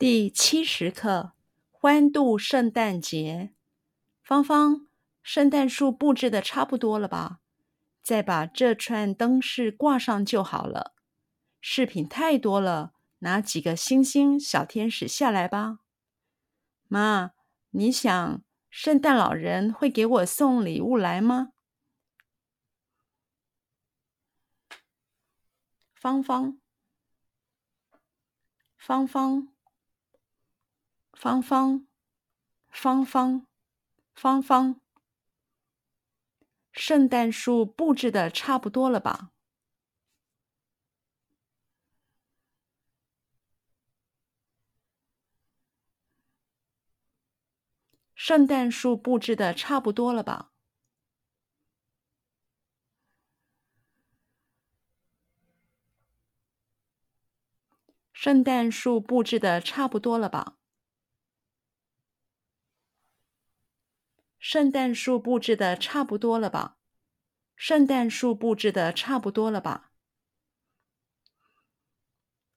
第七十课，欢度圣诞节。芳芳，圣诞树布置的差不多了吧？再把这串灯饰挂上就好了。饰品太多了，拿几个星星小天使下来吧。妈，你想圣诞老人会给我送礼物来吗？芳芳，芳芳。芳芳，芳芳，芳芳，圣诞树布置的差不多了吧？圣诞树布置的差不多了吧？圣诞树布置的差不多了吧？圣诞树布置的差不多了吧？圣诞树布置的差不多了吧？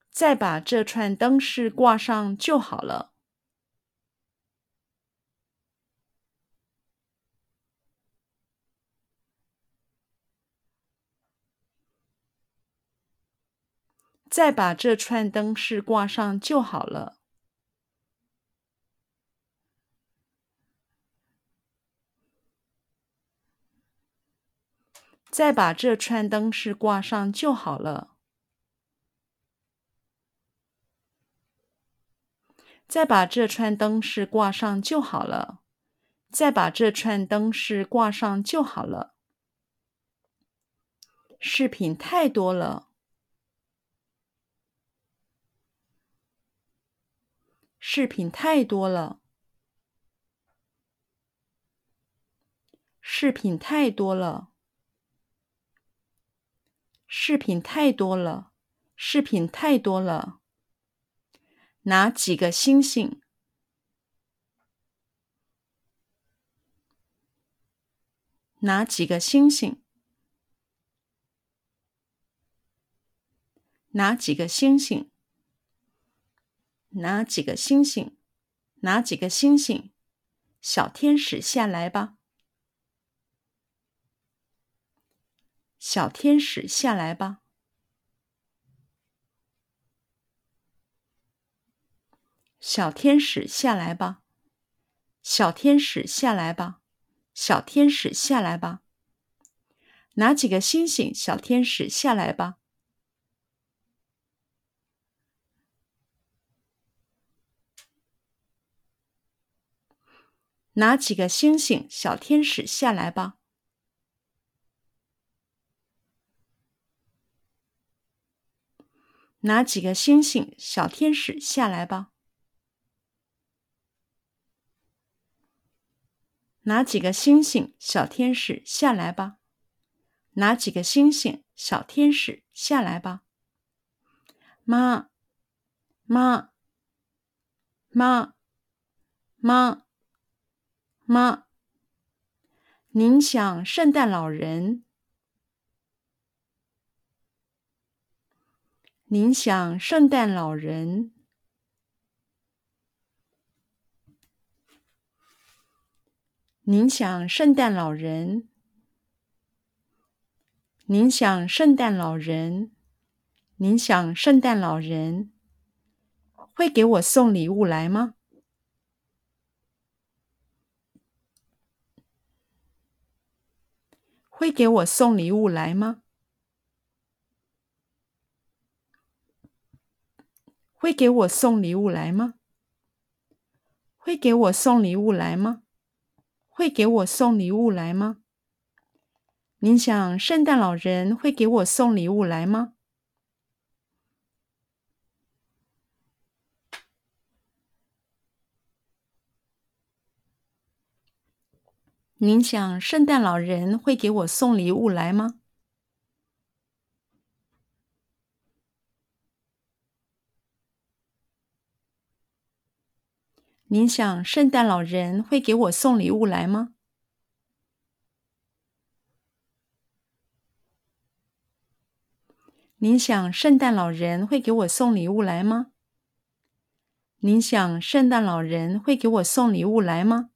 再把这串灯饰挂上就好了。再把这串灯饰挂上就好了。再把这串灯饰挂上就好了。再把这串灯饰挂上就好了。再把这串灯饰挂上就好了。饰品太多了。饰品太多了。饰品太多了。饰品太多了，饰品太多了。拿几个星星？拿几个星星？拿几个星星？拿几个星星？拿几个星星？小天使下来吧。小天使下来吧。小天使下来吧。小天使下来吧。小天使下来吧。拿几个星星？小天使下来吧。拿几个星星？小天使下来吧。拿几个星星？小天使下来吧。拿几个星星？小天使下来吧。拿几个星星？小天使下来吧。妈，妈，妈，妈，妈，您想圣诞老人？您想圣诞老人？您想圣诞老人？您想圣诞老人？您想圣诞老人会给我送礼物来吗？会给我送礼物来吗？会给我送礼物来吗？会给我送礼物来吗？会给我送礼物来吗？您想圣诞老人会给我送礼物来吗？您想圣诞老人会给我送礼物来吗？您想圣诞老人会给我送礼物来吗？您想圣诞老人会给我送礼物来吗？您想圣诞老人会给我送礼物来吗？